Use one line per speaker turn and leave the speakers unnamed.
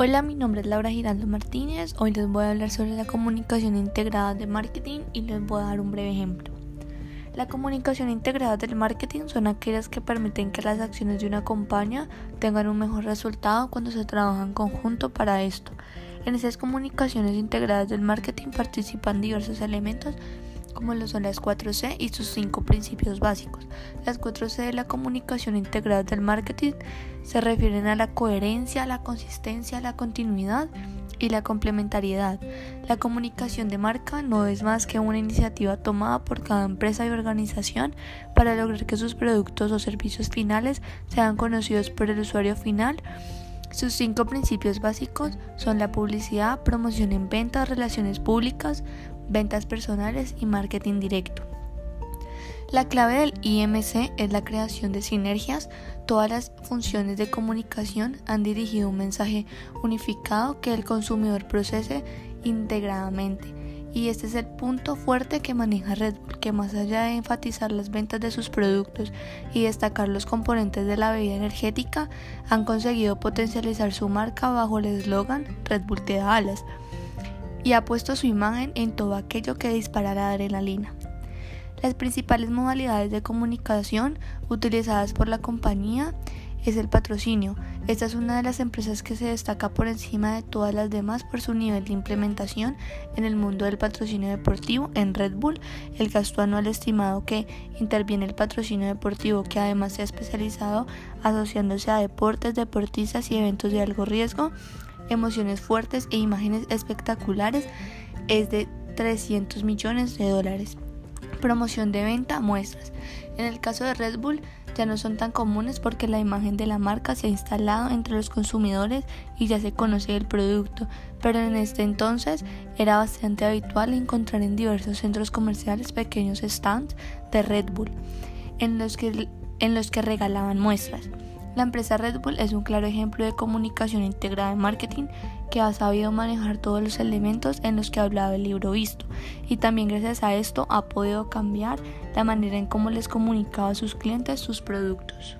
Hola, mi nombre es Laura Giraldo Martínez. Hoy les voy a hablar sobre la comunicación integrada de marketing y les voy a dar un breve ejemplo. La comunicación integrada del marketing son aquellas que permiten que las acciones de una compañía tengan un mejor resultado cuando se trabaja en conjunto para esto. En esas comunicaciones integradas del marketing participan diversos elementos como lo son las 4C y sus cinco principios básicos. Las 4C de la comunicación integrada del marketing se refieren a la coherencia, la consistencia, la continuidad y la complementariedad. La comunicación de marca no es más que una iniciativa tomada por cada empresa y organización para lograr que sus productos o servicios finales sean conocidos por el usuario final. Sus cinco principios básicos son la publicidad, promoción en ventas, relaciones públicas, ventas personales y marketing directo. La clave del IMC es la creación de sinergias. Todas las funciones de comunicación han dirigido un mensaje unificado que el consumidor procese integradamente. Y este es el punto fuerte que maneja Red Bull, que más allá de enfatizar las ventas de sus productos y destacar los componentes de la bebida energética, han conseguido potencializar su marca bajo el eslogan Red Bull te da alas y ha puesto su imagen en todo aquello que dispara la adrenalina. Las principales modalidades de comunicación utilizadas por la compañía es el patrocinio. Esta es una de las empresas que se destaca por encima de todas las demás por su nivel de implementación en el mundo del patrocinio deportivo en Red Bull. El gasto anual estimado que interviene el patrocinio deportivo, que además se ha especializado asociándose a deportes, deportistas y eventos de alto riesgo, emociones fuertes e imágenes espectaculares es de 300 millones de dólares. Promoción de venta, muestras. En el caso de Red Bull ya no son tan comunes porque la imagen de la marca se ha instalado entre los consumidores y ya se conoce el producto, pero en este entonces era bastante habitual encontrar en diversos centros comerciales pequeños stands de Red Bull en los que, en los que regalaban muestras. La empresa Red Bull es un claro ejemplo de comunicación integrada en marketing que ha sabido manejar todos los elementos en los que hablaba el libro visto y también gracias a esto ha podido cambiar la manera en cómo les comunicaba a sus clientes sus productos.